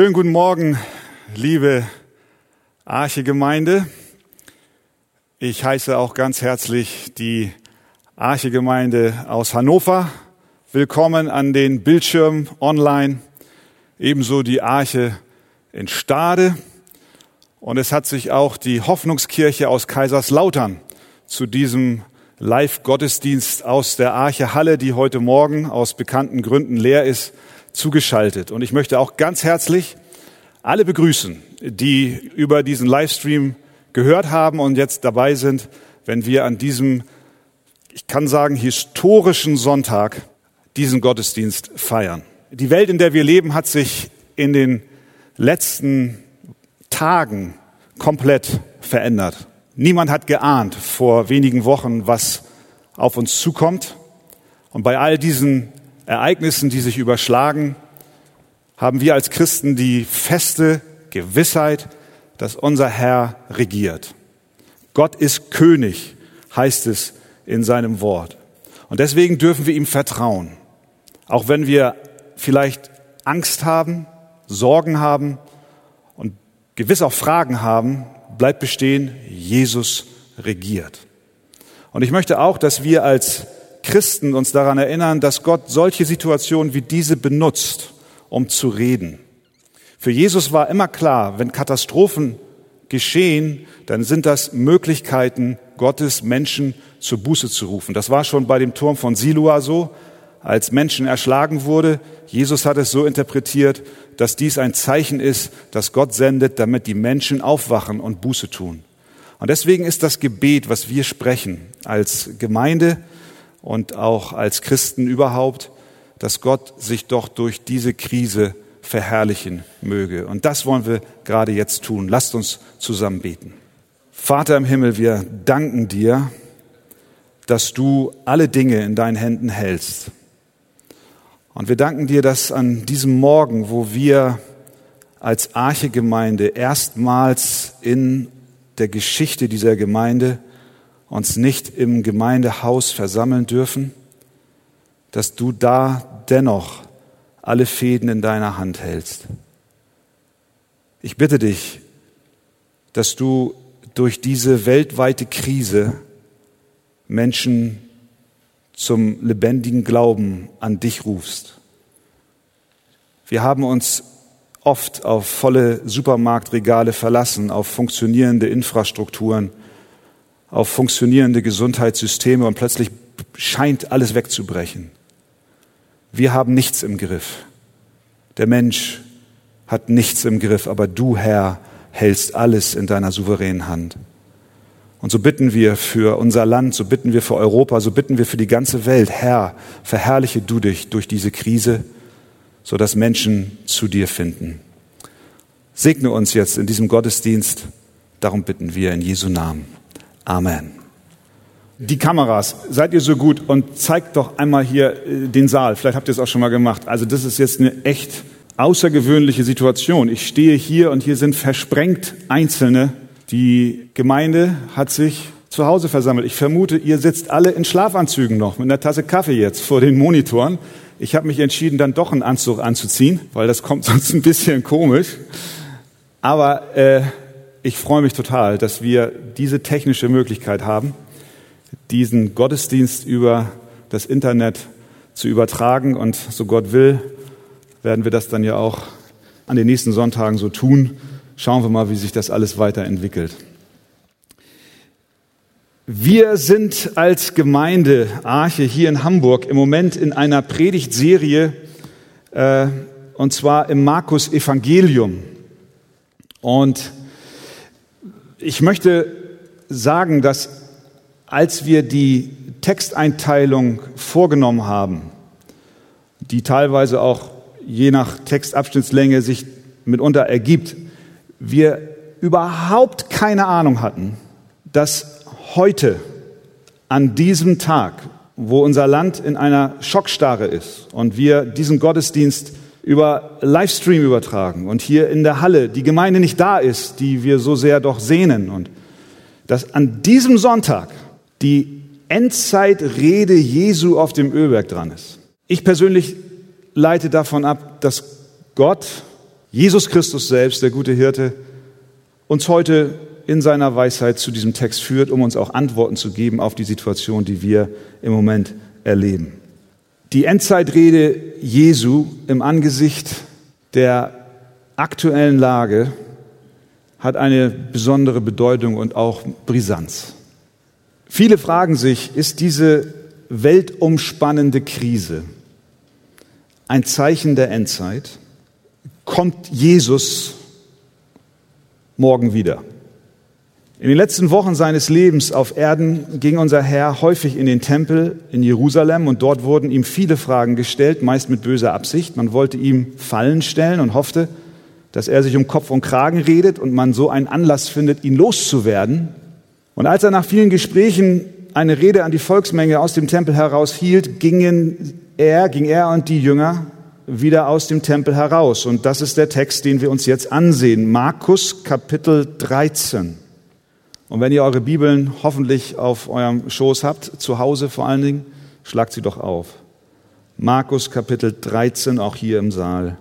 Schönen guten Morgen, liebe Arche-Gemeinde. Ich heiße auch ganz herzlich die Arche-Gemeinde aus Hannover. Willkommen an den Bildschirmen online. Ebenso die Arche in Stade. Und es hat sich auch die Hoffnungskirche aus Kaiserslautern zu diesem Live-Gottesdienst aus der Arche Halle, die heute Morgen aus bekannten Gründen leer ist, zugeschaltet. Und ich möchte auch ganz herzlich alle begrüßen, die über diesen Livestream gehört haben und jetzt dabei sind, wenn wir an diesem, ich kann sagen, historischen Sonntag diesen Gottesdienst feiern. Die Welt, in der wir leben, hat sich in den letzten Tagen komplett verändert. Niemand hat geahnt vor wenigen Wochen, was auf uns zukommt. Und bei all diesen Ereignissen, die sich überschlagen, haben wir als Christen die feste Gewissheit, dass unser Herr regiert. Gott ist König, heißt es in seinem Wort. Und deswegen dürfen wir ihm vertrauen. Auch wenn wir vielleicht Angst haben, Sorgen haben und gewiss auch Fragen haben, bleibt bestehen, Jesus regiert. Und ich möchte auch, dass wir als Christen uns daran erinnern, dass Gott solche Situationen wie diese benutzt, um zu reden. Für Jesus war immer klar, wenn Katastrophen geschehen, dann sind das Möglichkeiten Gottes, Menschen zur Buße zu rufen. Das war schon bei dem Turm von Siloa so, als Menschen erschlagen wurde. Jesus hat es so interpretiert, dass dies ein Zeichen ist, dass Gott sendet, damit die Menschen aufwachen und Buße tun. Und deswegen ist das Gebet, was wir sprechen als Gemeinde, und auch als Christen überhaupt, dass Gott sich doch durch diese Krise verherrlichen möge. Und das wollen wir gerade jetzt tun. Lasst uns zusammen beten. Vater im Himmel, wir danken dir, dass du alle Dinge in deinen Händen hältst. Und wir danken dir, dass an diesem Morgen, wo wir als Archegemeinde erstmals in der Geschichte dieser Gemeinde uns nicht im Gemeindehaus versammeln dürfen, dass du da dennoch alle Fäden in deiner Hand hältst. Ich bitte dich, dass du durch diese weltweite Krise Menschen zum lebendigen Glauben an dich rufst. Wir haben uns oft auf volle Supermarktregale verlassen, auf funktionierende Infrastrukturen, auf funktionierende Gesundheitssysteme und plötzlich scheint alles wegzubrechen. Wir haben nichts im Griff. Der Mensch hat nichts im Griff, aber du, Herr, hältst alles in deiner souveränen Hand. Und so bitten wir für unser Land, so bitten wir für Europa, so bitten wir für die ganze Welt, Herr, verherrliche du dich durch diese Krise, sodass Menschen zu dir finden. Segne uns jetzt in diesem Gottesdienst, darum bitten wir in Jesu Namen. Amen. Die Kameras, seid ihr so gut und zeigt doch einmal hier äh, den Saal. Vielleicht habt ihr es auch schon mal gemacht. Also das ist jetzt eine echt außergewöhnliche Situation. Ich stehe hier und hier sind versprengt Einzelne. Die Gemeinde hat sich zu Hause versammelt. Ich vermute, ihr sitzt alle in Schlafanzügen noch mit einer Tasse Kaffee jetzt vor den Monitoren. Ich habe mich entschieden, dann doch einen Anzug anzuziehen, weil das kommt sonst ein bisschen komisch. Aber äh, ich freue mich total, dass wir diese technische Möglichkeit haben, diesen Gottesdienst über das Internet zu übertragen. Und so Gott will, werden wir das dann ja auch an den nächsten Sonntagen so tun. Schauen wir mal, wie sich das alles weiterentwickelt. Wir sind als Gemeinde Arche hier in Hamburg im Moment in einer Predigtserie, äh, und zwar im Markus Evangelium. Und ich möchte sagen, dass als wir die Texteinteilung vorgenommen haben, die teilweise auch je nach Textabschnittslänge sich mitunter ergibt, wir überhaupt keine Ahnung hatten, dass heute an diesem Tag, wo unser Land in einer Schockstarre ist und wir diesen Gottesdienst über Livestream übertragen und hier in der Halle die Gemeinde nicht da ist, die wir so sehr doch sehnen und dass an diesem Sonntag die Endzeitrede Jesu auf dem Ölberg dran ist. Ich persönlich leite davon ab, dass Gott Jesus Christus selbst, der gute Hirte, uns heute in seiner Weisheit zu diesem Text führt, um uns auch Antworten zu geben auf die Situation, die wir im Moment erleben. Die Endzeitrede Jesu im Angesicht der aktuellen Lage hat eine besondere Bedeutung und auch Brisanz. Viele fragen sich, ist diese weltumspannende Krise ein Zeichen der Endzeit? Kommt Jesus morgen wieder? In den letzten Wochen seines Lebens auf Erden ging unser Herr häufig in den Tempel in Jerusalem und dort wurden ihm viele Fragen gestellt, meist mit böser Absicht. Man wollte ihm Fallen stellen und hoffte, dass er sich um Kopf und Kragen redet und man so einen Anlass findet, ihn loszuwerden. Und als er nach vielen Gesprächen eine Rede an die Volksmenge aus dem Tempel heraus hielt, gingen er, ging er und die Jünger wieder aus dem Tempel heraus. Und das ist der Text, den wir uns jetzt ansehen. Markus Kapitel 13. Und wenn ihr eure Bibeln hoffentlich auf eurem Schoß habt, zu Hause vor allen Dingen, schlagt sie doch auf. Markus Kapitel 13, auch hier im Saal,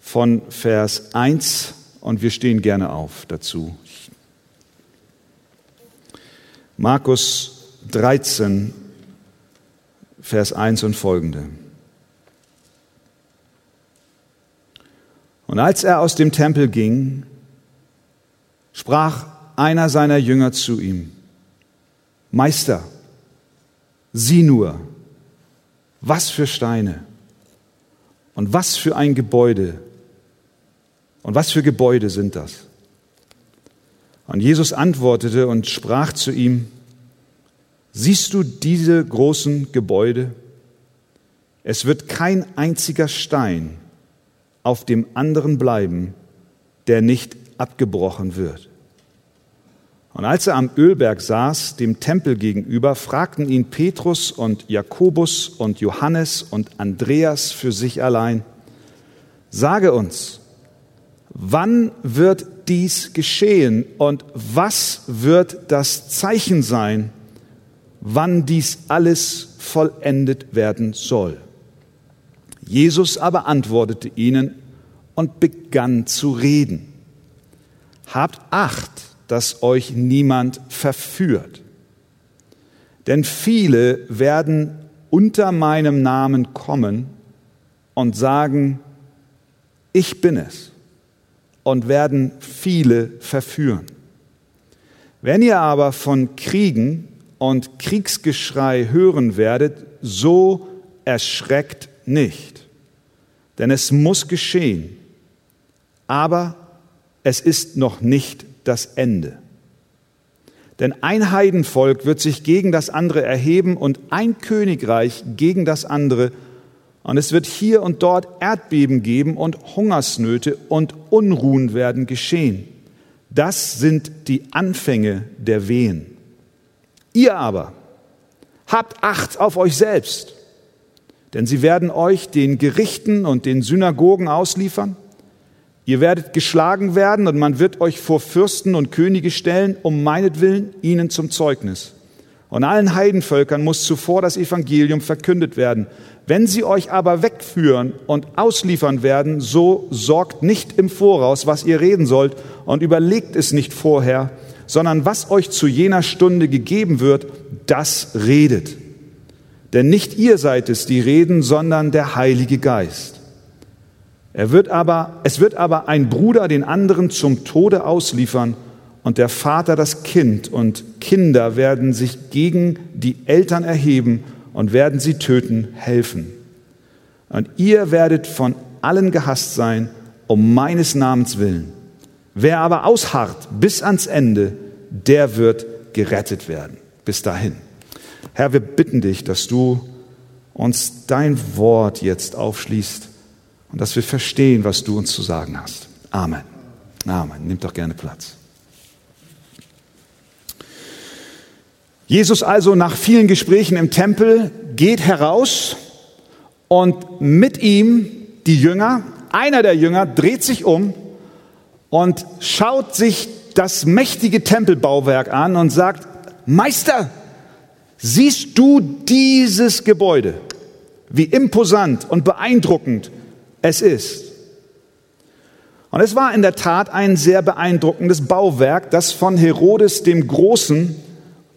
von Vers 1 und wir stehen gerne auf dazu. Markus 13, Vers 1 und folgende. Und als er aus dem Tempel ging, sprach einer seiner Jünger zu ihm, Meister, sieh nur, was für Steine und was für ein Gebäude und was für Gebäude sind das? Und Jesus antwortete und sprach zu ihm, siehst du diese großen Gebäude? Es wird kein einziger Stein auf dem anderen bleiben, der nicht abgebrochen wird. Und als er am Ölberg saß, dem Tempel gegenüber, fragten ihn Petrus und Jakobus und Johannes und Andreas für sich allein, sage uns, wann wird dies geschehen und was wird das Zeichen sein, wann dies alles vollendet werden soll? Jesus aber antwortete ihnen und begann zu reden. Habt Acht, dass euch niemand verführt. Denn viele werden unter meinem Namen kommen und sagen, ich bin es, und werden viele verführen. Wenn ihr aber von Kriegen und Kriegsgeschrei hören werdet, so erschreckt nicht, denn es muss geschehen, aber es ist noch nicht das Ende. Denn ein Heidenvolk wird sich gegen das andere erheben und ein Königreich gegen das andere. Und es wird hier und dort Erdbeben geben und Hungersnöte und Unruhen werden geschehen. Das sind die Anfänge der Wehen. Ihr aber habt Acht auf euch selbst, denn sie werden euch den Gerichten und den Synagogen ausliefern Ihr werdet geschlagen werden und man wird euch vor Fürsten und Könige stellen, um meinetwillen ihnen zum Zeugnis. Und allen Heidenvölkern muss zuvor das Evangelium verkündet werden. Wenn sie euch aber wegführen und ausliefern werden, so sorgt nicht im Voraus, was ihr reden sollt, und überlegt es nicht vorher, sondern was euch zu jener Stunde gegeben wird, das redet. Denn nicht ihr seid es, die reden, sondern der Heilige Geist. Er wird aber, es wird aber ein Bruder den anderen zum Tode ausliefern und der Vater das Kind und Kinder werden sich gegen die Eltern erheben und werden sie töten, helfen. Und ihr werdet von allen gehasst sein, um meines Namens willen. Wer aber ausharrt bis ans Ende, der wird gerettet werden. Bis dahin. Herr, wir bitten dich, dass du uns dein Wort jetzt aufschließt und dass wir verstehen, was du uns zu sagen hast. Amen. Amen. Nimm doch gerne Platz. Jesus also nach vielen Gesprächen im Tempel geht heraus und mit ihm die Jünger, einer der Jünger dreht sich um und schaut sich das mächtige Tempelbauwerk an und sagt, Meister, siehst du dieses Gebäude, wie imposant und beeindruckend es ist. Und es war in der Tat ein sehr beeindruckendes Bauwerk, das von Herodes dem Großen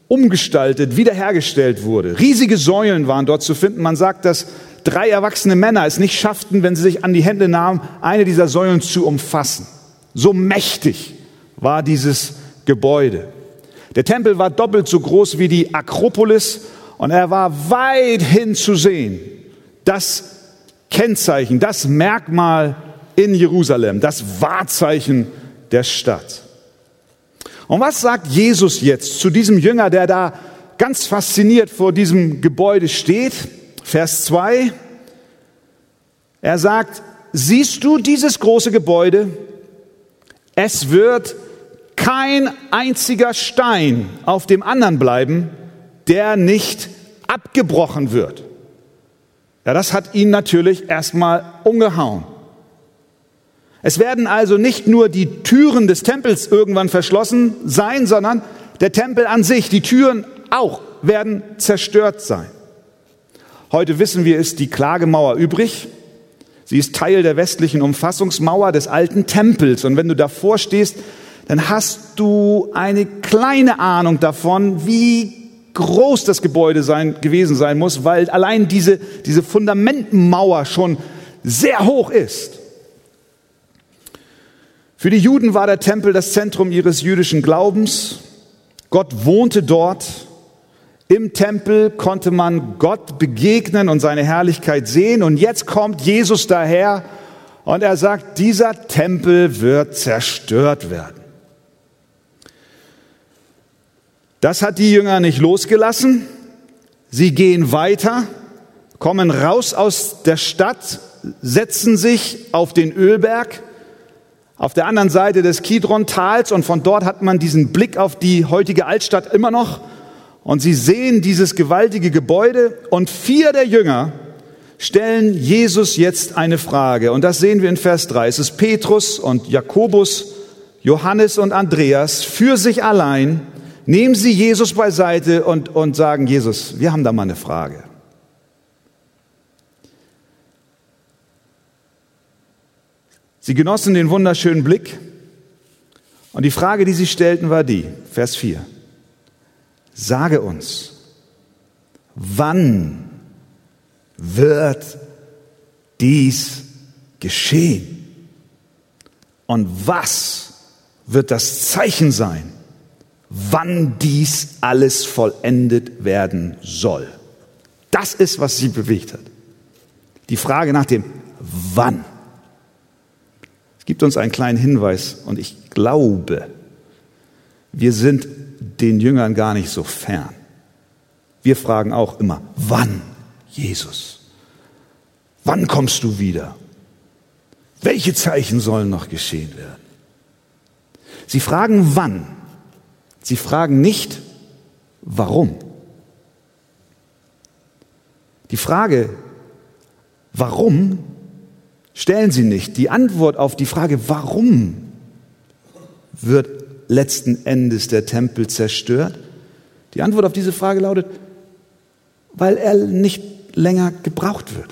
umgestaltet, wiederhergestellt wurde. Riesige Säulen waren dort zu finden. Man sagt, dass drei erwachsene Männer es nicht schafften, wenn sie sich an die Hände nahmen, eine dieser Säulen zu umfassen. So mächtig war dieses Gebäude. Der Tempel war doppelt so groß wie die Akropolis und er war weithin zu sehen. Das Kennzeichen, das Merkmal in Jerusalem, das Wahrzeichen der Stadt. Und was sagt Jesus jetzt zu diesem Jünger, der da ganz fasziniert vor diesem Gebäude steht? Vers 2. Er sagt, siehst du dieses große Gebäude? Es wird kein einziger Stein auf dem anderen bleiben, der nicht abgebrochen wird. Ja, das hat ihn natürlich erstmal umgehauen. Es werden also nicht nur die Türen des Tempels irgendwann verschlossen sein, sondern der Tempel an sich, die Türen auch, werden zerstört sein. Heute wissen wir, ist die Klagemauer übrig. Sie ist Teil der westlichen Umfassungsmauer des alten Tempels. Und wenn du davor stehst, dann hast du eine kleine Ahnung davon, wie groß das Gebäude sein, gewesen sein muss, weil allein diese, diese Fundamentmauer schon sehr hoch ist. Für die Juden war der Tempel das Zentrum ihres jüdischen Glaubens. Gott wohnte dort. Im Tempel konnte man Gott begegnen und seine Herrlichkeit sehen. Und jetzt kommt Jesus daher und er sagt, dieser Tempel wird zerstört werden. Das hat die Jünger nicht losgelassen. Sie gehen weiter, kommen raus aus der Stadt, setzen sich auf den Ölberg auf der anderen Seite des Kidron-Tals und von dort hat man diesen Blick auf die heutige Altstadt immer noch und sie sehen dieses gewaltige Gebäude und vier der Jünger stellen Jesus jetzt eine Frage und das sehen wir in Vers 3. Es ist Petrus und Jakobus, Johannes und Andreas für sich allein, nehmen sie Jesus beiseite und, und sagen, Jesus, wir haben da mal eine Frage. Sie genossen den wunderschönen Blick und die Frage, die sie stellten, war die, Vers 4. Sage uns, wann wird dies geschehen? Und was wird das Zeichen sein, wann dies alles vollendet werden soll? Das ist, was sie bewegt hat. Die Frage nach dem Wann gibt uns einen kleinen Hinweis und ich glaube, wir sind den Jüngern gar nicht so fern. Wir fragen auch immer, wann, Jesus? Wann kommst du wieder? Welche Zeichen sollen noch geschehen werden? Sie fragen wann. Sie fragen nicht warum. Die Frage, warum, stellen sie nicht. Die Antwort auf die Frage, warum wird letzten Endes der Tempel zerstört? Die Antwort auf diese Frage lautet, weil er nicht länger gebraucht wird.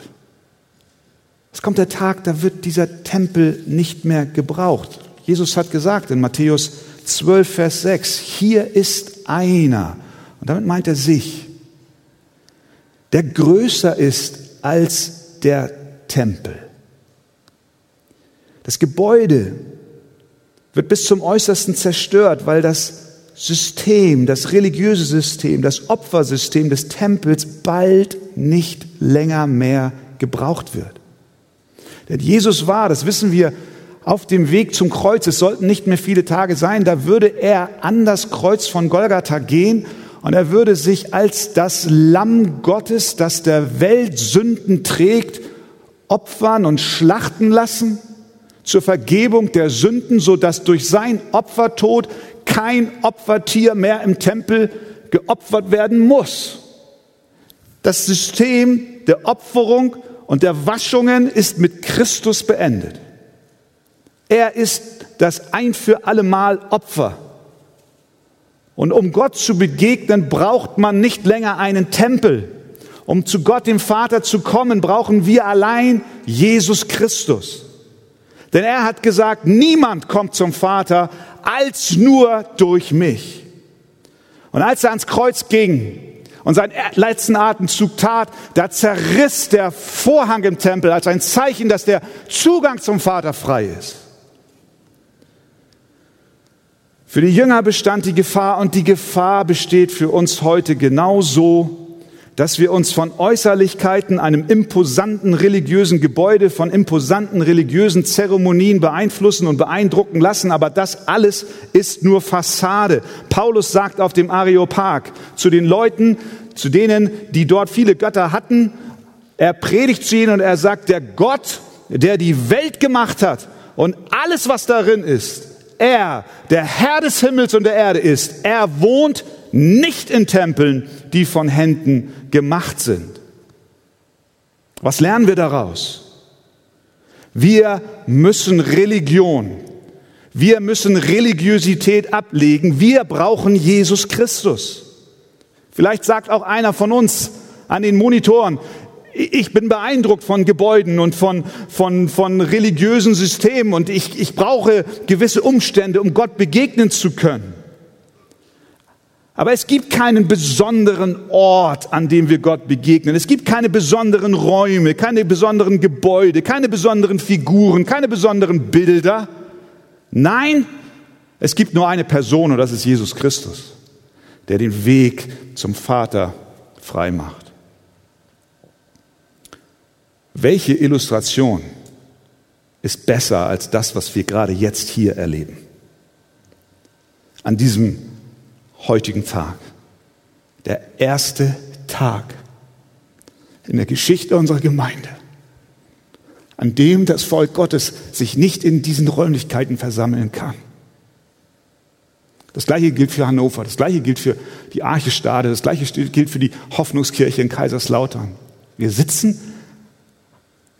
Es kommt der Tag, da wird dieser Tempel nicht mehr gebraucht. Jesus hat gesagt in Matthäus 12, Vers 6, hier ist einer, und damit meint er sich, der größer ist als der Tempel. Das Gebäude wird bis zum Äußersten zerstört, weil das System, das religiöse System, das Opfersystem des Tempels bald nicht länger mehr gebraucht wird. Denn Jesus war, das wissen wir, auf dem Weg zum Kreuz. Es sollten nicht mehr viele Tage sein. Da würde er an das Kreuz von Golgatha gehen und er würde sich als das Lamm Gottes, das der Welt Sünden trägt, opfern und schlachten lassen zur Vergebung der Sünden, so dass durch sein Opfertod kein Opfertier mehr im Tempel geopfert werden muss. Das System der Opferung und der Waschungen ist mit Christus beendet. Er ist das ein für allemal Opfer. Und um Gott zu begegnen, braucht man nicht länger einen Tempel. Um zu Gott, dem Vater, zu kommen, brauchen wir allein Jesus Christus. Denn er hat gesagt, niemand kommt zum Vater als nur durch mich. Und als er ans Kreuz ging und seinen letzten Atemzug tat, da zerriss der Vorhang im Tempel als ein Zeichen, dass der Zugang zum Vater frei ist. Für die Jünger bestand die Gefahr und die Gefahr besteht für uns heute genauso dass wir uns von Äußerlichkeiten, einem imposanten religiösen Gebäude, von imposanten religiösen Zeremonien beeinflussen und beeindrucken lassen, aber das alles ist nur Fassade. Paulus sagt auf dem Areopag zu den Leuten, zu denen, die dort viele Götter hatten, er predigt zu ihnen und er sagt, der Gott, der die Welt gemacht hat und alles, was darin ist, er, der Herr des Himmels und der Erde ist, er wohnt nicht in Tempeln, die von Händen gemacht sind. Was lernen wir daraus? Wir müssen Religion, wir müssen Religiosität ablegen, wir brauchen Jesus Christus. Vielleicht sagt auch einer von uns an den Monitoren, ich bin beeindruckt von Gebäuden und von, von, von religiösen Systemen und ich, ich brauche gewisse Umstände, um Gott begegnen zu können. Aber es gibt keinen besonderen Ort, an dem wir Gott begegnen. Es gibt keine besonderen Räume, keine besonderen Gebäude, keine besonderen Figuren, keine besonderen Bilder. Nein, es gibt nur eine Person und das ist Jesus Christus, der den Weg zum Vater frei macht. Welche Illustration ist besser als das, was wir gerade jetzt hier erleben? An diesem heutigen Tag. Der erste Tag in der Geschichte unserer Gemeinde, an dem das Volk Gottes sich nicht in diesen Räumlichkeiten versammeln kann. Das gleiche gilt für Hannover, das gleiche gilt für die Arche Stade, das gleiche gilt für die Hoffnungskirche in Kaiserslautern. Wir sitzen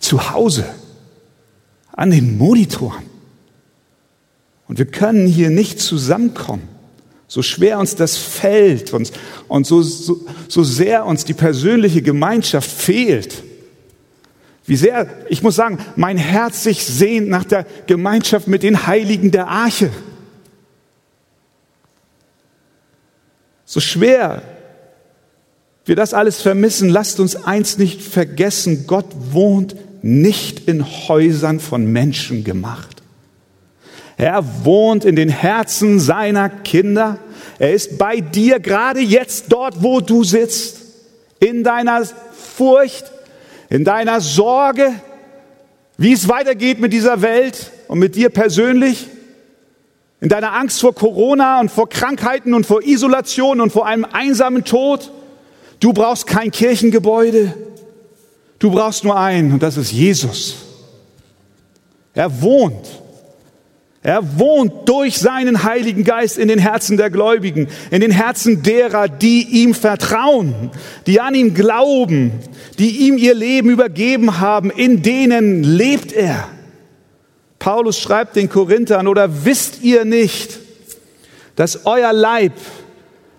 zu Hause an den Monitoren und wir können hier nicht zusammenkommen so schwer uns das fällt und, und so, so, so sehr uns die persönliche Gemeinschaft fehlt. Wie sehr, ich muss sagen, mein Herz sich sehnt nach der Gemeinschaft mit den Heiligen der Arche. So schwer wir das alles vermissen, lasst uns eins nicht vergessen, Gott wohnt nicht in Häusern von Menschen gemacht. Er wohnt in den Herzen seiner Kinder. Er ist bei dir gerade jetzt dort, wo du sitzt. In deiner Furcht, in deiner Sorge, wie es weitergeht mit dieser Welt und mit dir persönlich. In deiner Angst vor Corona und vor Krankheiten und vor Isolation und vor einem einsamen Tod. Du brauchst kein Kirchengebäude. Du brauchst nur einen und das ist Jesus. Er wohnt er wohnt durch seinen Heiligen Geist in den Herzen der Gläubigen, in den Herzen derer, die ihm vertrauen, die an ihn glauben, die ihm ihr Leben übergeben haben, in denen lebt er. Paulus schreibt den Korinthern, oder wisst ihr nicht, dass euer Leib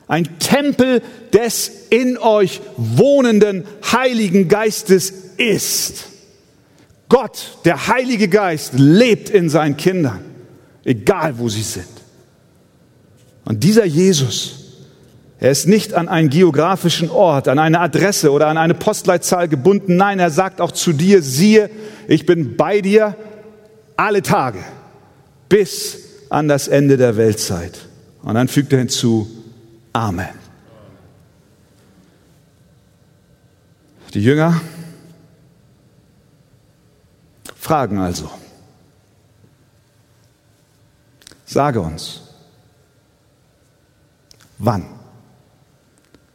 ein Tempel des in euch wohnenden Heiligen Geistes ist? Gott, der Heilige Geist, lebt in seinen Kindern egal wo sie sind. Und dieser Jesus, er ist nicht an einen geografischen Ort, an eine Adresse oder an eine Postleitzahl gebunden. Nein, er sagt auch zu dir, siehe, ich bin bei dir alle Tage bis an das Ende der Weltzeit. Und dann fügt er hinzu, Amen. Die Jünger fragen also, Sage uns, wann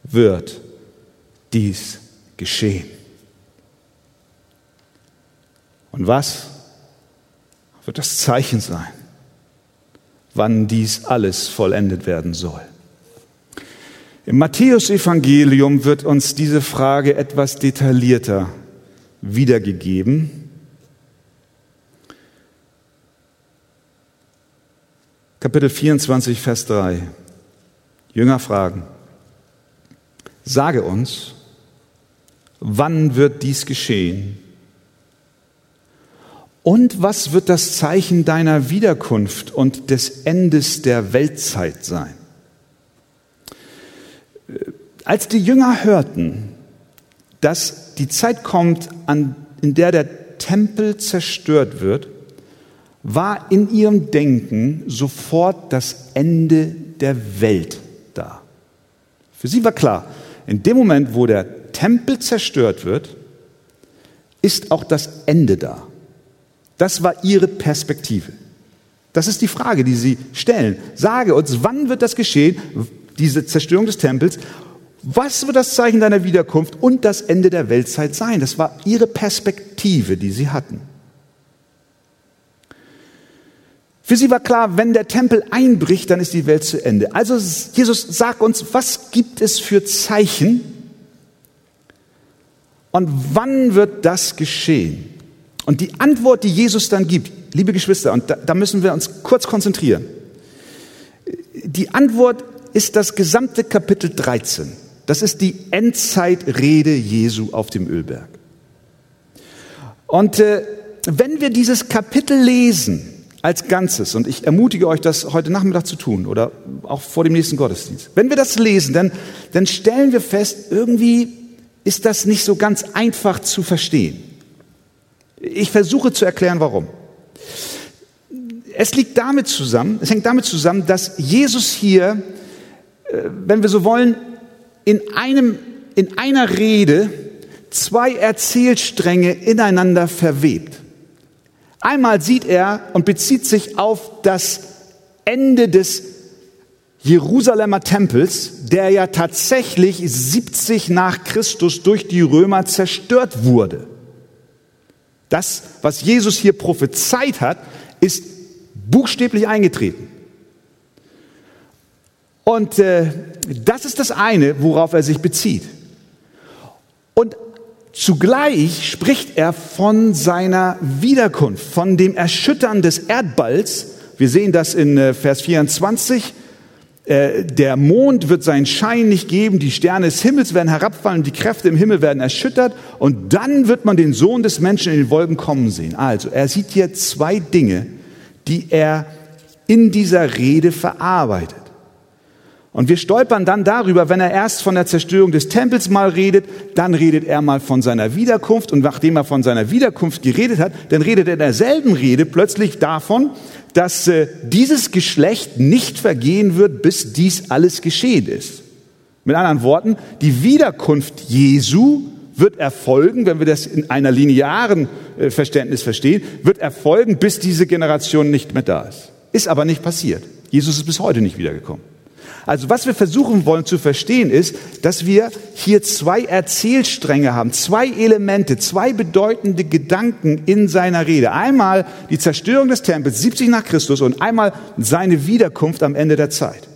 wird dies geschehen? Und was wird das Zeichen sein, wann dies alles vollendet werden soll? Im Matthäusevangelium wird uns diese Frage etwas detaillierter wiedergegeben. Kapitel 24, Vers 3. Jünger fragen, sage uns, wann wird dies geschehen? Und was wird das Zeichen deiner Wiederkunft und des Endes der Weltzeit sein? Als die Jünger hörten, dass die Zeit kommt, an, in der der Tempel zerstört wird, war in ihrem Denken sofort das Ende der Welt da. Für sie war klar, in dem Moment, wo der Tempel zerstört wird, ist auch das Ende da. Das war ihre Perspektive. Das ist die Frage, die sie stellen. Sage uns, wann wird das geschehen, diese Zerstörung des Tempels? Was wird das Zeichen deiner Wiederkunft und das Ende der Weltzeit sein? Das war ihre Perspektive, die sie hatten. Für sie war klar, wenn der Tempel einbricht, dann ist die Welt zu Ende. Also Jesus sagt uns, was gibt es für Zeichen und wann wird das geschehen? Und die Antwort, die Jesus dann gibt, liebe Geschwister, und da, da müssen wir uns kurz konzentrieren. Die Antwort ist das gesamte Kapitel 13. Das ist die Endzeitrede Jesu auf dem Ölberg. Und äh, wenn wir dieses Kapitel lesen, als Ganzes. Und ich ermutige euch, das heute Nachmittag zu tun oder auch vor dem nächsten Gottesdienst. Wenn wir das lesen, dann, dann stellen wir fest, irgendwie ist das nicht so ganz einfach zu verstehen. Ich versuche zu erklären, warum. Es liegt damit zusammen, es hängt damit zusammen, dass Jesus hier, äh, wenn wir so wollen, in einem, in einer Rede zwei Erzählstränge ineinander verwebt. Einmal sieht er und bezieht sich auf das Ende des Jerusalemer Tempels, der ja tatsächlich 70 nach Christus durch die Römer zerstört wurde. Das, was Jesus hier prophezeit hat, ist buchstäblich eingetreten. Und äh, das ist das eine, worauf er sich bezieht. Und Zugleich spricht er von seiner Wiederkunft, von dem Erschüttern des Erdballs. Wir sehen das in äh, Vers 24. Äh, der Mond wird seinen Schein nicht geben, die Sterne des Himmels werden herabfallen, die Kräfte im Himmel werden erschüttert und dann wird man den Sohn des Menschen in den Wolken kommen sehen. Also, er sieht hier zwei Dinge, die er in dieser Rede verarbeitet. Und wir stolpern dann darüber, wenn er erst von der Zerstörung des Tempels mal redet, dann redet er mal von seiner Wiederkunft und nachdem er von seiner Wiederkunft geredet hat, dann redet er in derselben Rede plötzlich davon, dass äh, dieses Geschlecht nicht vergehen wird, bis dies alles geschehen ist. Mit anderen Worten, die Wiederkunft Jesu wird erfolgen, wenn wir das in einer linearen äh, Verständnis verstehen, wird erfolgen, bis diese Generation nicht mehr da ist. Ist aber nicht passiert. Jesus ist bis heute nicht wiedergekommen. Also was wir versuchen wollen zu verstehen ist, dass wir hier zwei Erzählstränge haben, zwei Elemente, zwei bedeutende Gedanken in seiner Rede. Einmal die Zerstörung des Tempels 70 nach Christus und einmal seine Wiederkunft am Ende der Zeit.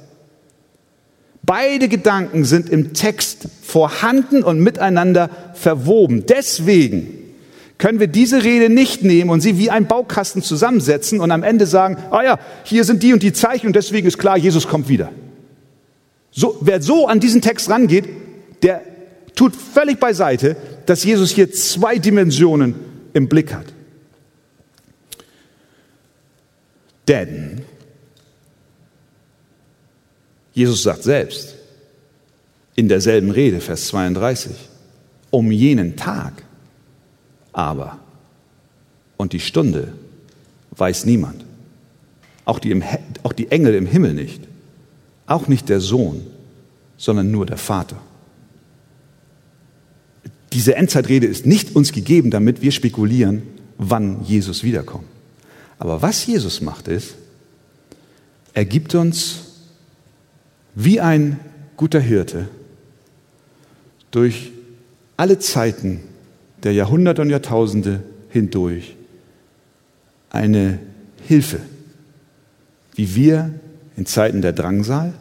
Beide Gedanken sind im Text vorhanden und miteinander verwoben. Deswegen können wir diese Rede nicht nehmen und sie wie ein Baukasten zusammensetzen und am Ende sagen, ah ja, hier sind die und die Zeichen und deswegen ist klar, Jesus kommt wieder. So, wer so an diesen Text rangeht, der tut völlig beiseite, dass Jesus hier zwei Dimensionen im Blick hat. Denn Jesus sagt selbst in derselben Rede, Vers 32, um jenen Tag aber und die Stunde weiß niemand, auch die, im, auch die Engel im Himmel nicht auch nicht der Sohn, sondern nur der Vater. Diese Endzeitrede ist nicht uns gegeben, damit wir spekulieren, wann Jesus wiederkommt. Aber was Jesus macht ist, er gibt uns wie ein guter Hirte durch alle Zeiten der Jahrhunderte und Jahrtausende hindurch eine Hilfe, wie wir in Zeiten der Drangsal,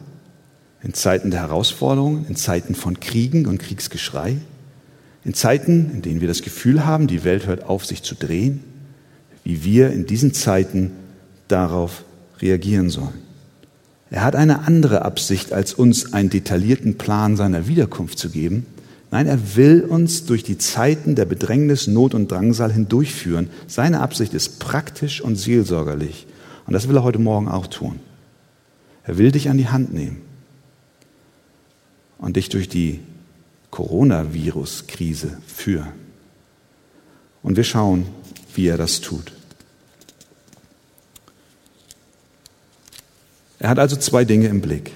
in Zeiten der Herausforderungen, in Zeiten von Kriegen und Kriegsgeschrei, in Zeiten, in denen wir das Gefühl haben, die Welt hört auf, sich zu drehen, wie wir in diesen Zeiten darauf reagieren sollen. Er hat eine andere Absicht, als uns einen detaillierten Plan seiner Wiederkunft zu geben. Nein, er will uns durch die Zeiten der Bedrängnis, Not und Drangsal hindurchführen. Seine Absicht ist praktisch und seelsorgerlich. Und das will er heute Morgen auch tun. Er will dich an die Hand nehmen und dich durch die Coronavirus-Krise führen. Und wir schauen, wie er das tut. Er hat also zwei Dinge im Blick.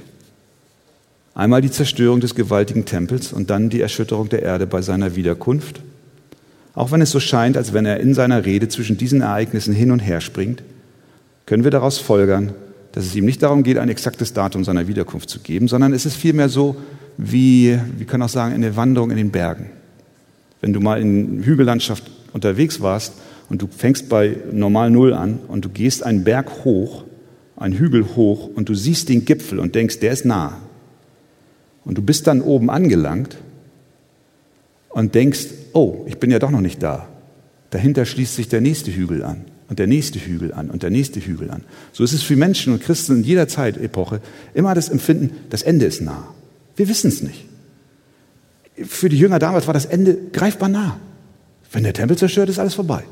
Einmal die Zerstörung des gewaltigen Tempels und dann die Erschütterung der Erde bei seiner Wiederkunft. Auch wenn es so scheint, als wenn er in seiner Rede zwischen diesen Ereignissen hin und her springt, können wir daraus folgern, dass es ihm nicht darum geht, ein exaktes Datum seiner Wiederkunft zu geben, sondern es ist vielmehr so, wie, wir können auch sagen, eine Wanderung in den Bergen. Wenn du mal in Hügellandschaft unterwegs warst und du fängst bei normal Null an und du gehst einen Berg hoch, einen Hügel hoch und du siehst den Gipfel und denkst, der ist nah. Und du bist dann oben angelangt und denkst, oh, ich bin ja doch noch nicht da. Dahinter schließt sich der nächste Hügel an und der nächste Hügel an und der nächste Hügel an. So ist es für Menschen und Christen in jeder Zeitepoche immer das Empfinden, das Ende ist nah. Wir wissen es nicht. Für die Jünger damals war das Ende greifbar nah. Wenn der Tempel zerstört ist, alles vorbei.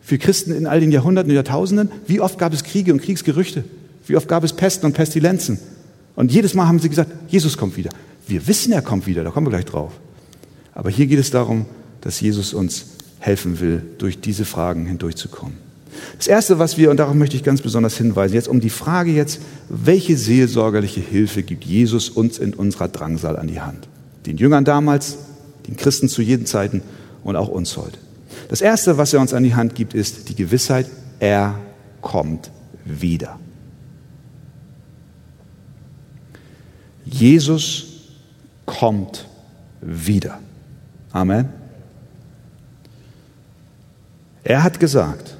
Für Christen in all den Jahrhunderten und Jahrtausenden, wie oft gab es Kriege und Kriegsgerüchte? Wie oft gab es Pesten und Pestilenzen? Und jedes Mal haben sie gesagt, Jesus kommt wieder. Wir wissen, er kommt wieder, da kommen wir gleich drauf. Aber hier geht es darum, dass Jesus uns helfen will, durch diese Fragen hindurchzukommen. Das Erste, was wir, und darauf möchte ich ganz besonders hinweisen, jetzt um die Frage jetzt, welche seelsorgerliche Hilfe gibt Jesus uns in unserer Drangsal an die Hand? Den Jüngern damals, den Christen zu jeden Zeiten und auch uns heute. Das Erste, was er uns an die Hand gibt, ist die Gewissheit, er kommt wieder. Jesus kommt wieder. Amen. Er hat gesagt,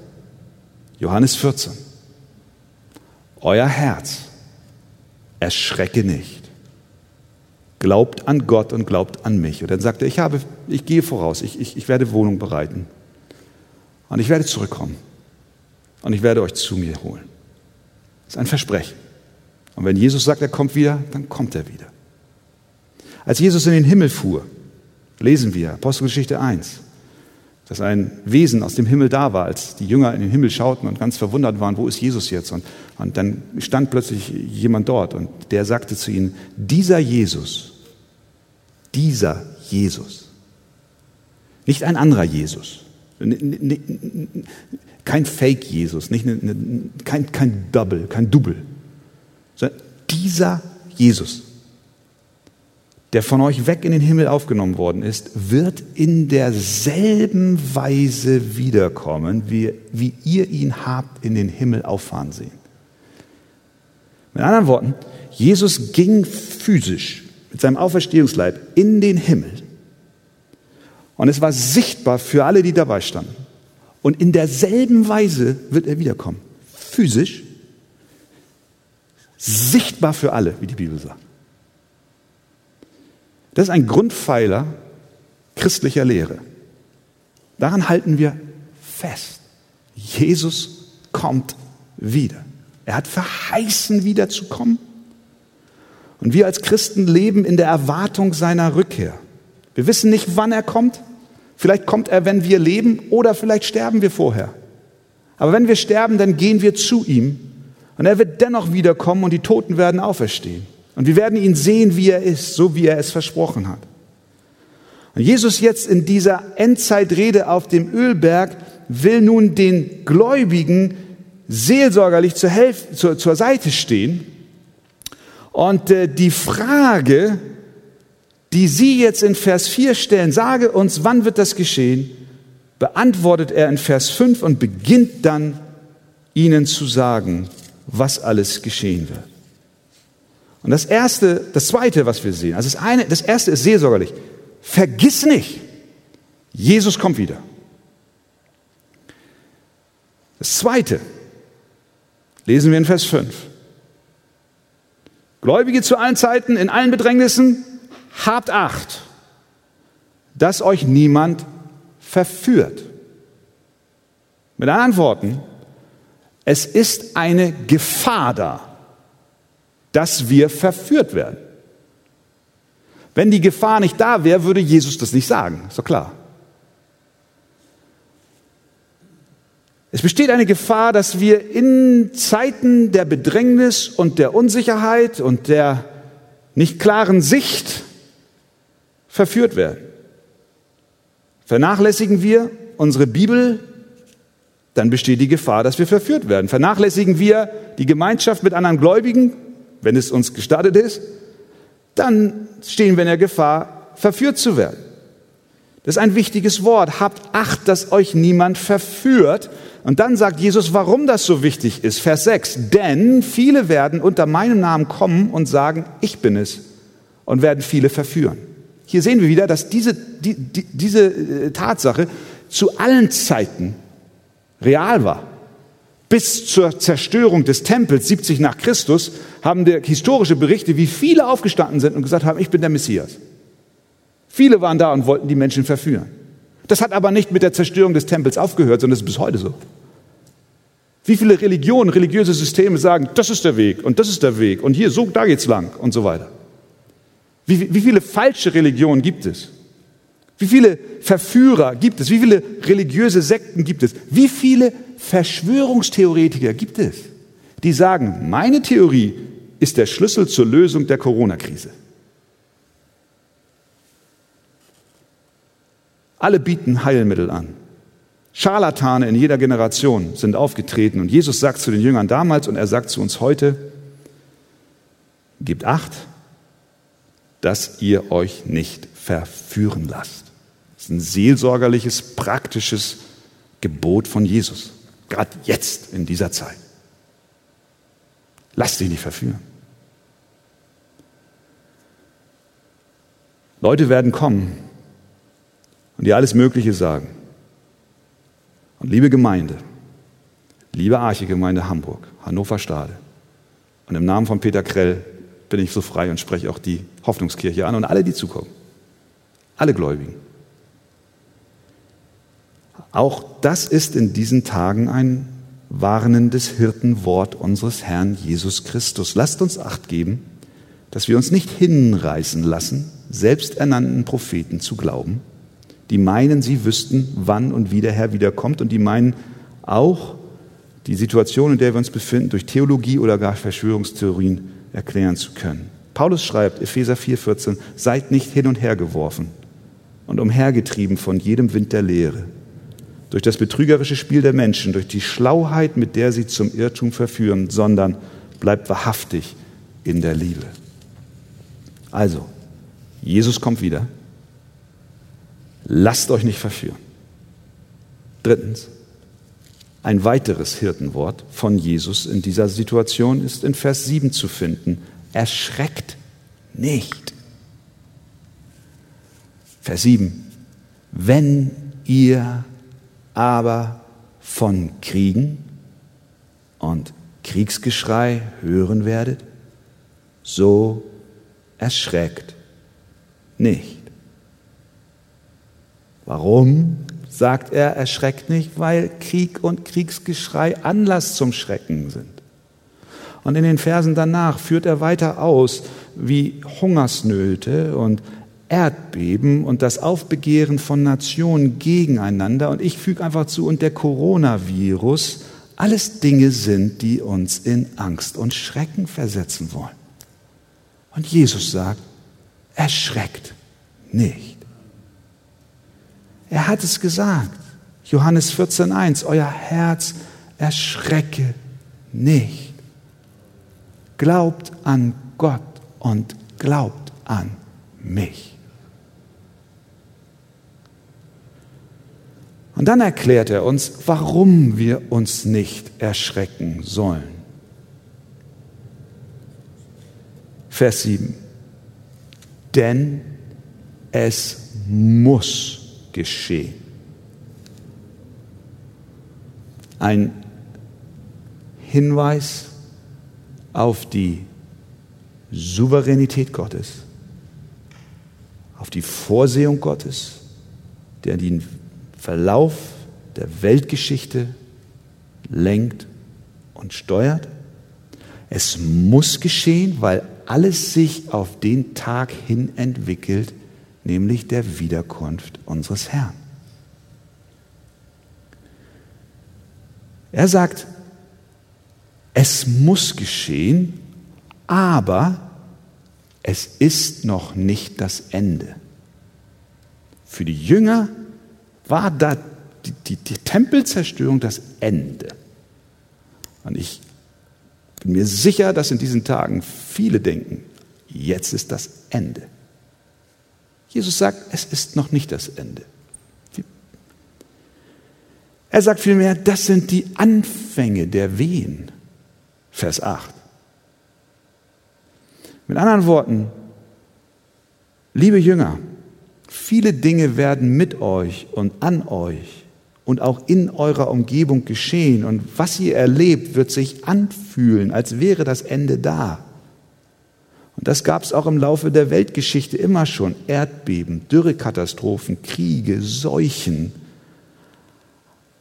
Johannes 14, euer Herz erschrecke nicht. Glaubt an Gott und glaubt an mich. Und dann sagt er, ich, habe, ich gehe voraus, ich, ich, ich werde Wohnung bereiten. Und ich werde zurückkommen. Und ich werde euch zu mir holen. Das ist ein Versprechen. Und wenn Jesus sagt, er kommt wieder, dann kommt er wieder. Als Jesus in den Himmel fuhr, lesen wir Apostelgeschichte 1, dass ein Wesen aus dem Himmel da war, als die Jünger in den Himmel schauten und ganz verwundert waren, wo ist Jesus jetzt? Und, und dann stand plötzlich jemand dort und der sagte zu ihnen, dieser Jesus, dieser Jesus, nicht ein anderer Jesus, kein Fake-Jesus, nicht kein, kein Double, kein Double, sondern dieser Jesus, der von euch weg in den Himmel aufgenommen worden ist, wird in derselben Weise wiederkommen, wie, wie ihr ihn habt in den Himmel auffahren sehen. Mit anderen Worten, Jesus ging physisch mit seinem Auferstehungsleib in den Himmel. Und es war sichtbar für alle, die dabei standen. Und in derselben Weise wird er wiederkommen. Physisch Sichtbar für alle, wie die Bibel sagt. Das ist ein Grundpfeiler christlicher Lehre. Daran halten wir fest. Jesus kommt wieder. Er hat verheißen, wiederzukommen. Und wir als Christen leben in der Erwartung seiner Rückkehr. Wir wissen nicht, wann er kommt. Vielleicht kommt er, wenn wir leben, oder vielleicht sterben wir vorher. Aber wenn wir sterben, dann gehen wir zu ihm und er wird dennoch wiederkommen und die Toten werden auferstehen. Und wir werden ihn sehen, wie er ist, so wie er es versprochen hat. Und Jesus jetzt in dieser Endzeitrede auf dem Ölberg will nun den Gläubigen seelsorgerlich zur, Helf zur, zur Seite stehen. Und äh, die Frage, die Sie jetzt in Vers 4 stellen, sage uns, wann wird das geschehen, beantwortet er in Vers 5 und beginnt dann ihnen zu sagen, was alles geschehen wird. Und das erste, das zweite, was wir sehen, also das eine, das erste ist seelsorgerlich. Vergiss nicht, Jesus kommt wieder. Das zweite lesen wir in Vers 5. Gläubige zu allen Zeiten, in allen Bedrängnissen, habt Acht, dass euch niemand verführt. Mit anderen Worten, es ist eine Gefahr da, dass wir verführt werden. Wenn die Gefahr nicht da wäre, würde Jesus das nicht sagen. Ist doch klar. Es besteht eine Gefahr, dass wir in Zeiten der Bedrängnis und der Unsicherheit und der nicht klaren Sicht verführt werden. Vernachlässigen wir unsere Bibel, dann besteht die Gefahr, dass wir verführt werden. Vernachlässigen wir die Gemeinschaft mit anderen Gläubigen, wenn es uns gestattet ist, dann stehen wir in der Gefahr, verführt zu werden. Das ist ein wichtiges Wort. Habt Acht, dass euch niemand verführt. Und dann sagt Jesus, warum das so wichtig ist. Vers 6. Denn viele werden unter meinem Namen kommen und sagen, ich bin es. Und werden viele verführen. Hier sehen wir wieder, dass diese, die, die, diese äh, Tatsache zu allen Zeiten real war. Bis zur Zerstörung des Tempels 70 nach Christus haben der historische Berichte, wie viele aufgestanden sind und gesagt haben, ich bin der Messias. Viele waren da und wollten die Menschen verführen. Das hat aber nicht mit der Zerstörung des Tempels aufgehört, sondern ist bis heute so. Wie viele Religionen, religiöse Systeme sagen, das ist der Weg und das ist der Weg und hier, so, da geht's lang und so weiter. Wie, wie viele falsche Religionen gibt es? Wie viele Verführer gibt es? Wie viele religiöse Sekten gibt es? Wie viele Verschwörungstheoretiker gibt es, die sagen, meine Theorie ist der Schlüssel zur Lösung der Corona-Krise? Alle bieten Heilmittel an. Scharlatane in jeder Generation sind aufgetreten und Jesus sagt zu den Jüngern damals und er sagt zu uns heute, gebt acht, dass ihr euch nicht verführen lasst. Ist ein seelsorgerliches, praktisches Gebot von Jesus. Gerade jetzt, in dieser Zeit. Lasst dich nicht verführen. Leute werden kommen und dir alles Mögliche sagen. Und liebe Gemeinde, liebe Archegemeinde Hamburg, Hannover Stade, und im Namen von Peter Krell bin ich so frei und spreche auch die Hoffnungskirche an und alle, die zukommen. Alle Gläubigen. Auch das ist in diesen Tagen ein warnendes Hirtenwort unseres Herrn Jesus Christus. Lasst uns acht geben, dass wir uns nicht hinreißen lassen, selbsternannten Propheten zu glauben, die meinen, sie wüssten, wann und wie der Herr wiederkommt und die meinen auch, die Situation, in der wir uns befinden, durch Theologie oder gar Verschwörungstheorien erklären zu können. Paulus schreibt, Epheser 4,14, seid nicht hin und her geworfen und umhergetrieben von jedem Wind der Lehre, durch das betrügerische Spiel der Menschen, durch die Schlauheit, mit der sie zum Irrtum verführen, sondern bleibt wahrhaftig in der Liebe. Also, Jesus kommt wieder. Lasst euch nicht verführen. Drittens, ein weiteres Hirtenwort von Jesus in dieser Situation ist in Vers 7 zu finden. Erschreckt nicht. Vers 7. Wenn ihr aber von Kriegen und Kriegsgeschrei hören werdet, so erschreckt nicht. Warum? sagt er, erschreckt nicht, weil Krieg und Kriegsgeschrei Anlass zum Schrecken sind. Und in den Versen danach führt er weiter aus, wie Hungersnöte und Erdbeben und das Aufbegehren von Nationen gegeneinander. Und ich füge einfach zu, und der Coronavirus, alles Dinge sind, die uns in Angst und Schrecken versetzen wollen. Und Jesus sagt, erschreckt nicht. Er hat es gesagt. Johannes 14.1, euer Herz erschrecke nicht. Glaubt an Gott und glaubt an mich. Und dann erklärt er uns, warum wir uns nicht erschrecken sollen. Vers 7. Denn es muss geschehen. Ein Hinweis auf die Souveränität Gottes, auf die Vorsehung Gottes, der den Verlauf der Weltgeschichte lenkt und steuert. Es muss geschehen, weil alles sich auf den Tag hin entwickelt, nämlich der Wiederkunft unseres Herrn. Er sagt, es muss geschehen, aber es ist noch nicht das Ende. Für die Jünger war da die, die, die Tempelzerstörung das Ende. Und ich bin mir sicher, dass in diesen Tagen viele denken, jetzt ist das Ende. Jesus sagt, es ist noch nicht das Ende. Er sagt vielmehr, das sind die Anfänge der Wehen. Vers 8. Mit anderen Worten, liebe Jünger, viele Dinge werden mit euch und an euch und auch in eurer Umgebung geschehen und was ihr erlebt, wird sich anfühlen, als wäre das Ende da. Und das gab es auch im Laufe der Weltgeschichte immer schon. Erdbeben, Dürrekatastrophen, Kriege, Seuchen.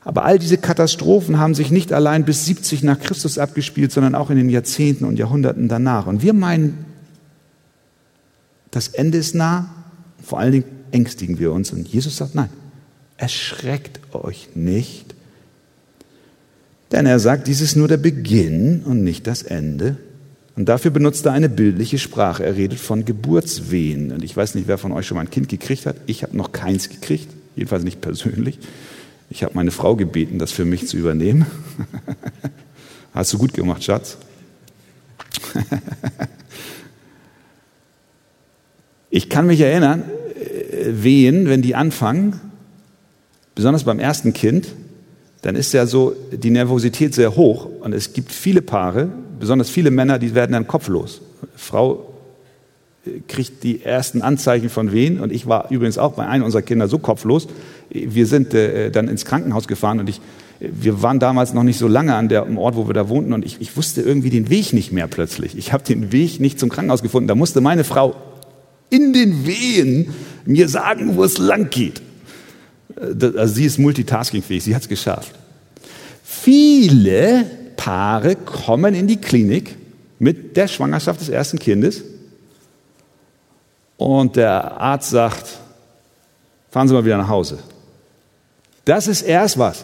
Aber all diese Katastrophen haben sich nicht allein bis 70 nach Christus abgespielt, sondern auch in den Jahrzehnten und Jahrhunderten danach. Und wir meinen, das Ende ist nah, vor allen Dingen ängstigen wir uns. Und Jesus sagt, nein, erschreckt euch nicht, denn er sagt, dies ist nur der Beginn und nicht das Ende. Und dafür benutzt er eine bildliche Sprache. Er redet von Geburtswehen. Und ich weiß nicht, wer von euch schon mal ein Kind gekriegt hat. Ich habe noch keins gekriegt, jedenfalls nicht persönlich. Ich habe meine Frau gebeten, das für mich zu übernehmen. Hast du gut gemacht, Schatz? ich kann mich erinnern, Wehen, wenn die anfangen, besonders beim ersten Kind, dann ist ja so die Nervosität sehr hoch und es gibt viele Paare, besonders viele Männer, die werden dann kopflos. Frau äh, kriegt die ersten Anzeichen von Wehen und ich war übrigens auch bei einem unserer Kinder so kopflos. Wir sind äh, dann ins Krankenhaus gefahren und ich, wir waren damals noch nicht so lange an dem Ort, wo wir da wohnten und ich, ich wusste irgendwie den Weg nicht mehr plötzlich. Ich habe den Weg nicht zum Krankenhaus gefunden. Da musste meine Frau in den Wehen mir sagen, wo es lang geht. Äh, also sie ist multitaskingfähig, sie hat es geschafft. Viele Paare kommen in die Klinik mit der Schwangerschaft des ersten Kindes und der Arzt sagt, fahren Sie mal wieder nach Hause. Das ist erst was,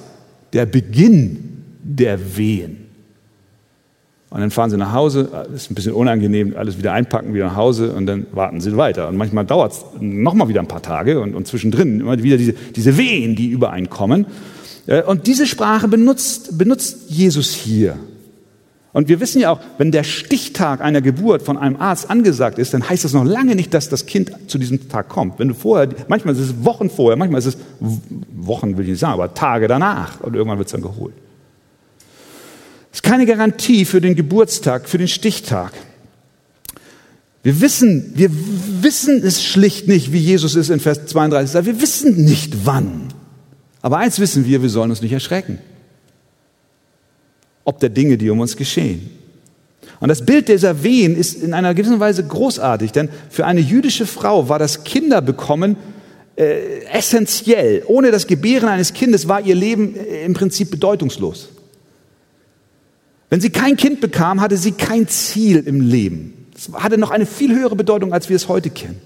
der Beginn der Wehen. Und dann fahren sie nach Hause, das ist ein bisschen unangenehm, alles wieder einpacken, wieder nach Hause und dann warten sie weiter. Und manchmal dauert es nochmal wieder ein paar Tage und, und, zwischendrin immer wieder diese, diese Wehen, die übereinkommen. Äh, und diese Sprache benutzt, benutzt Jesus hier. Und wir wissen ja auch, wenn der Stichtag einer Geburt von einem Arzt angesagt ist, dann heißt das noch lange nicht, dass das Kind zu diesem Tag kommt. Wenn du vorher, manchmal ist es Wochen vorher, manchmal ist es Wochen, will ich nicht sagen, aber Tage danach und irgendwann wird es dann geholt. Das ist keine Garantie für den Geburtstag, für den Stichtag. Wir wissen, wir wissen es schlicht nicht, wie Jesus ist in Vers 32 sagt. Wir wissen nicht wann. Aber eins wissen wir, wir sollen uns nicht erschrecken. Ob der Dinge, die um uns geschehen. Und das Bild dieser Wehen ist in einer gewissen Weise großartig, denn für eine jüdische Frau war das Kinderbekommen äh, essentiell. Ohne das Gebären eines Kindes war ihr Leben äh, im Prinzip bedeutungslos. Wenn sie kein Kind bekam, hatte sie kein Ziel im Leben. Es hatte noch eine viel höhere Bedeutung, als wir es heute kennen.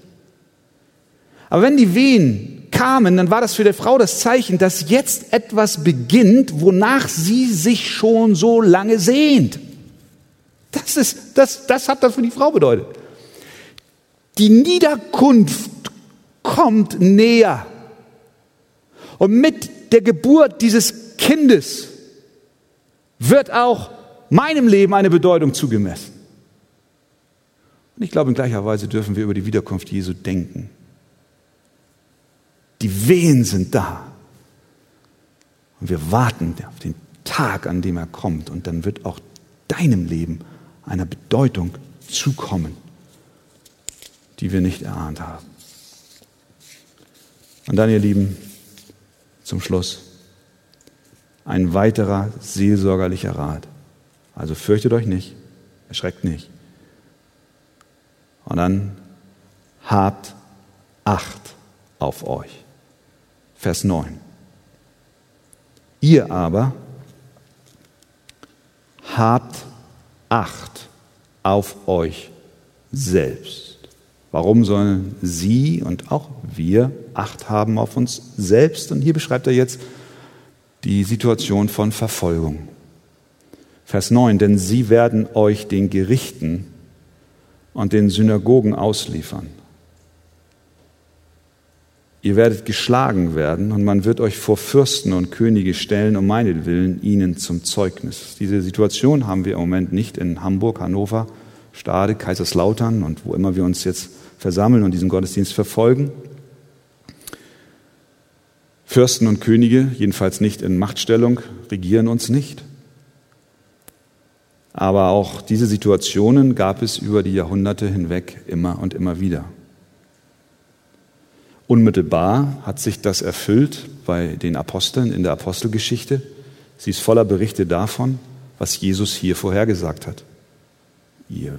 Aber wenn die Wehen kamen, dann war das für die Frau das Zeichen, dass jetzt etwas beginnt, wonach sie sich schon so lange sehnt. Das, ist, das, das hat das für die Frau bedeutet. Die Niederkunft kommt näher. Und mit der Geburt dieses Kindes wird auch meinem Leben eine Bedeutung zugemessen. Und ich glaube, in gleicher Weise dürfen wir über die Wiederkunft Jesu denken. Die Wehen sind da. Und wir warten auf den Tag, an dem er kommt. Und dann wird auch deinem Leben eine Bedeutung zukommen, die wir nicht erahnt haben. Und dann, ihr Lieben, zum Schluss ein weiterer seelsorgerlicher Rat. Also fürchtet euch nicht, erschreckt nicht. Und dann habt Acht auf euch. Vers 9. Ihr aber habt Acht auf euch selbst. Warum sollen Sie und auch wir Acht haben auf uns selbst? Und hier beschreibt er jetzt die Situation von Verfolgung. Vers 9, denn sie werden euch den Gerichten und den Synagogen ausliefern. Ihr werdet geschlagen werden und man wird euch vor Fürsten und Könige stellen, um meinetwillen ihnen zum Zeugnis. Diese Situation haben wir im Moment nicht in Hamburg, Hannover, Stade, Kaiserslautern und wo immer wir uns jetzt versammeln und diesen Gottesdienst verfolgen. Fürsten und Könige, jedenfalls nicht in Machtstellung, regieren uns nicht. Aber auch diese Situationen gab es über die Jahrhunderte hinweg immer und immer wieder. Unmittelbar hat sich das erfüllt bei den Aposteln in der Apostelgeschichte. Sie ist voller Berichte davon, was Jesus hier vorhergesagt hat. Ihr,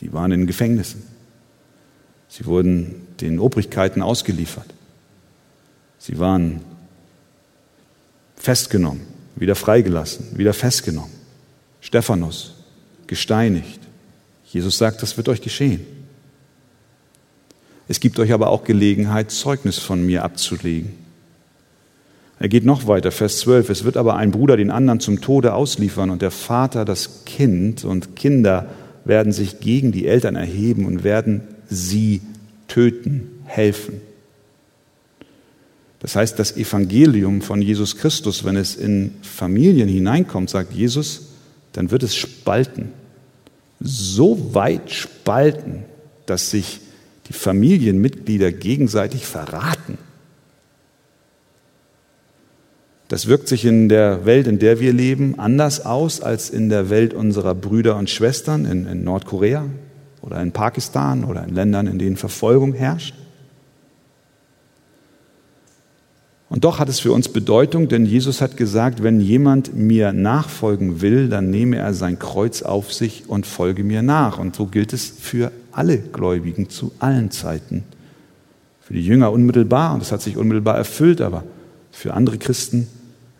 die waren in Gefängnissen. Sie wurden den Obrigkeiten ausgeliefert. Sie waren festgenommen, wieder freigelassen, wieder festgenommen. Stephanus gesteinigt. Jesus sagt, das wird euch geschehen. Es gibt euch aber auch Gelegenheit, Zeugnis von mir abzulegen. Er geht noch weiter, Vers 12. Es wird aber ein Bruder den anderen zum Tode ausliefern und der Vater das Kind und Kinder werden sich gegen die Eltern erheben und werden sie töten, helfen. Das heißt, das Evangelium von Jesus Christus, wenn es in Familien hineinkommt, sagt Jesus, dann wird es spalten. So weit spalten, dass sich die Familienmitglieder gegenseitig verraten. Das wirkt sich in der Welt, in der wir leben, anders aus als in der Welt unserer Brüder und Schwestern in, in Nordkorea oder in Pakistan oder in Ländern, in denen Verfolgung herrscht. Und doch hat es für uns Bedeutung, denn Jesus hat gesagt, wenn jemand mir nachfolgen will, dann nehme er sein Kreuz auf sich und folge mir nach. Und so gilt es für alle Gläubigen zu allen Zeiten. Für die Jünger unmittelbar, und das hat sich unmittelbar erfüllt, aber für andere Christen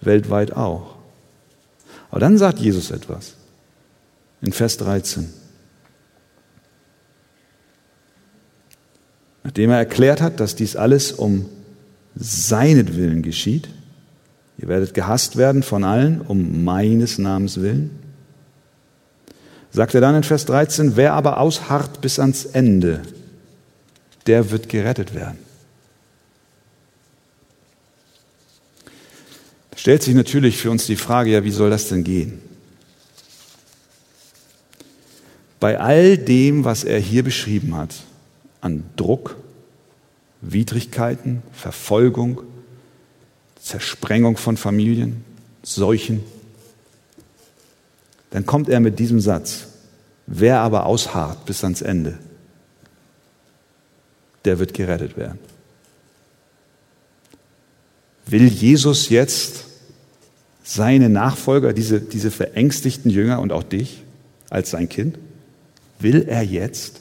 weltweit auch. Aber dann sagt Jesus etwas in Vers 13. Nachdem er erklärt hat, dass dies alles um seinetwillen geschieht. Ihr werdet gehasst werden von allen um meines Namens willen. Sagt er dann in Vers 13, wer aber ausharrt bis ans Ende, der wird gerettet werden. Da stellt sich natürlich für uns die Frage, ja, wie soll das denn gehen? Bei all dem, was er hier beschrieben hat, an Druck, Widrigkeiten, Verfolgung, Zersprengung von Familien, Seuchen. Dann kommt er mit diesem Satz, wer aber ausharrt bis ans Ende, der wird gerettet werden. Will Jesus jetzt seine Nachfolger, diese, diese verängstigten Jünger und auch dich als sein Kind, will er jetzt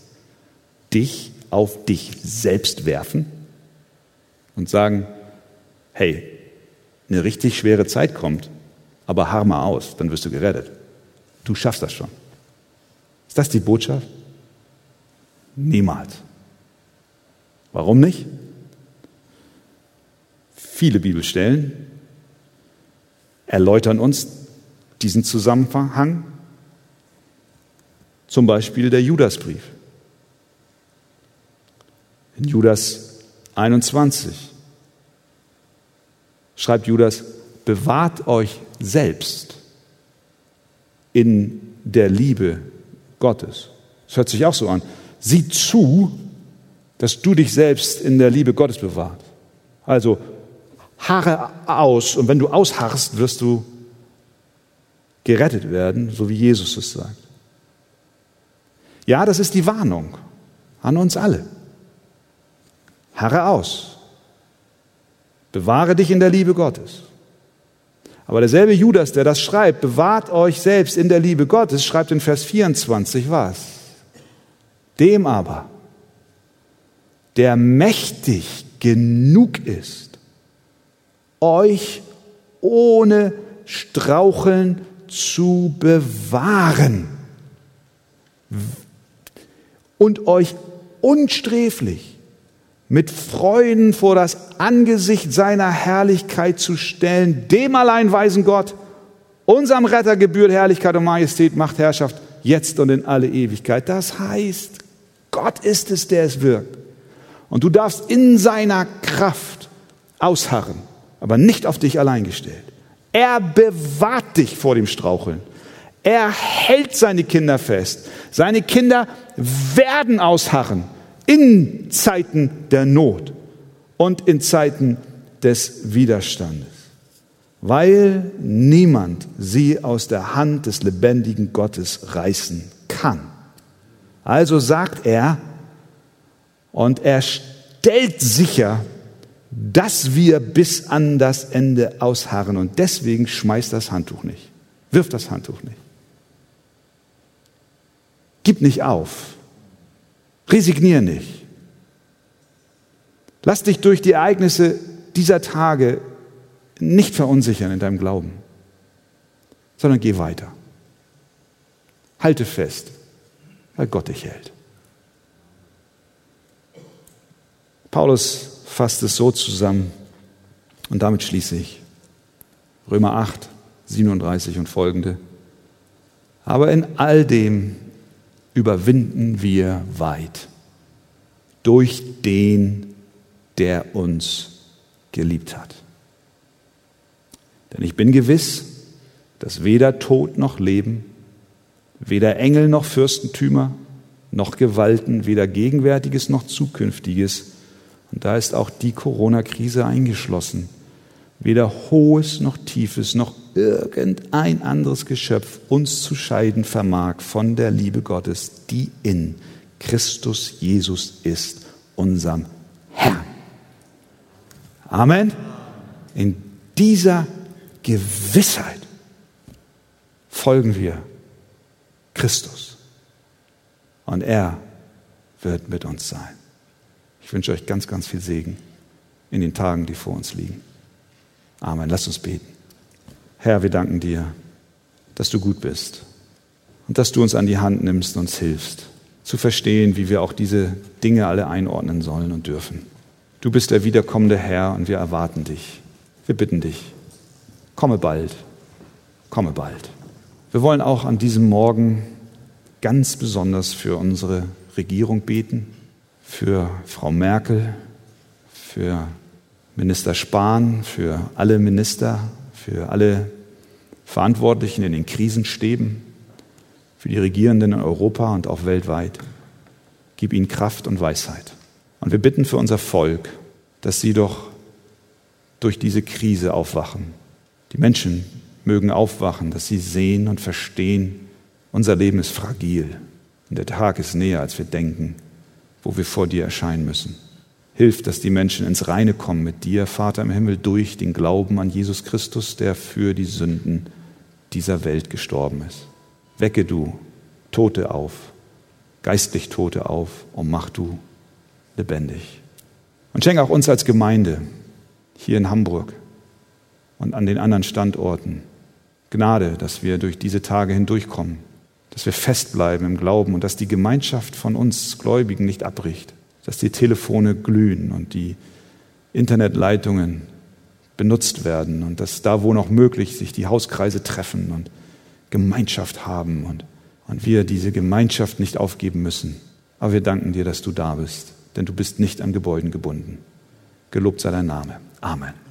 dich auf dich selbst werfen und sagen, hey, eine richtig schwere Zeit kommt, aber harr mal aus, dann wirst du gerettet. Du schaffst das schon. Ist das die Botschaft? Niemals. Warum nicht? Viele Bibelstellen erläutern uns diesen Zusammenhang. Zum Beispiel der Judasbrief. In Judas 21 schreibt Judas, bewahrt euch selbst in der Liebe Gottes. Das hört sich auch so an. Sieh zu, dass du dich selbst in der Liebe Gottes bewahrst. Also harre aus und wenn du ausharrst, wirst du gerettet werden, so wie Jesus es sagt. Ja, das ist die Warnung an uns alle. Harre aus. Bewahre dich in der Liebe Gottes. Aber derselbe Judas, der das schreibt, bewahrt euch selbst in der Liebe Gottes, schreibt in Vers 24 was? Dem aber, der mächtig genug ist, euch ohne Straucheln zu bewahren. und euch unsträflich mit Freuden vor das Angesicht seiner Herrlichkeit zu stellen, dem allein weisen Gott, unserem Retter gebührt Herrlichkeit und Majestät, Macht, Herrschaft, jetzt und in alle Ewigkeit. Das heißt, Gott ist es, der es wirkt. Und du darfst in seiner Kraft ausharren, aber nicht auf dich allein gestellt. Er bewahrt dich vor dem Straucheln. Er hält seine Kinder fest. Seine Kinder werden ausharren in Zeiten der Not und in Zeiten des Widerstandes, weil niemand sie aus der Hand des lebendigen Gottes reißen kann. Also sagt er, und er stellt sicher, dass wir bis an das Ende ausharren. Und deswegen schmeißt das Handtuch nicht. Wirft das Handtuch nicht. Gib nicht auf. Resignier nicht. Lass dich durch die Ereignisse dieser Tage nicht verunsichern in deinem Glauben, sondern geh weiter. Halte fest, weil Gott dich hält. Paulus fasst es so zusammen und damit schließe ich. Römer 8, 37 und folgende. Aber in all dem überwinden wir weit durch den, der uns geliebt hat. Denn ich bin gewiss, dass weder Tod noch Leben, weder Engel noch Fürstentümer, noch Gewalten, weder Gegenwärtiges noch Zukünftiges, und da ist auch die Corona-Krise eingeschlossen. Weder hohes noch tiefes noch irgendein anderes Geschöpf uns zu scheiden vermag von der Liebe Gottes, die in Christus Jesus ist, unserem Herrn. Amen. In dieser Gewissheit folgen wir Christus. Und er wird mit uns sein. Ich wünsche euch ganz, ganz viel Segen in den Tagen, die vor uns liegen. Amen. Lasst uns beten. Herr, wir danken dir, dass du gut bist und dass du uns an die Hand nimmst und uns hilfst, zu verstehen, wie wir auch diese Dinge alle einordnen sollen und dürfen. Du bist der wiederkommende Herr und wir erwarten dich. Wir bitten dich, komme bald, komme bald. Wir wollen auch an diesem Morgen ganz besonders für unsere Regierung beten für Frau Merkel, für Minister Spahn, für alle Minister, für alle Verantwortlichen in den Krisenstäben, für die Regierenden in Europa und auch weltweit. Gib ihnen Kraft und Weisheit. Und wir bitten für unser Volk, dass sie doch durch diese Krise aufwachen. Die Menschen mögen aufwachen, dass sie sehen und verstehen, unser Leben ist fragil und der Tag ist näher, als wir denken wo wir vor dir erscheinen müssen. Hilf, dass die Menschen ins Reine kommen mit dir, Vater im Himmel, durch den Glauben an Jesus Christus, der für die Sünden dieser Welt gestorben ist. Wecke du Tote auf, geistlich Tote auf und mach du lebendig. Und schenke auch uns als Gemeinde hier in Hamburg und an den anderen Standorten Gnade, dass wir durch diese Tage hindurchkommen dass wir festbleiben im Glauben und dass die Gemeinschaft von uns Gläubigen nicht abbricht, dass die Telefone glühen und die Internetleitungen benutzt werden und dass da, wo noch möglich, sich die Hauskreise treffen und Gemeinschaft haben und, und wir diese Gemeinschaft nicht aufgeben müssen. Aber wir danken dir, dass du da bist, denn du bist nicht an Gebäuden gebunden. Gelobt sei dein Name. Amen.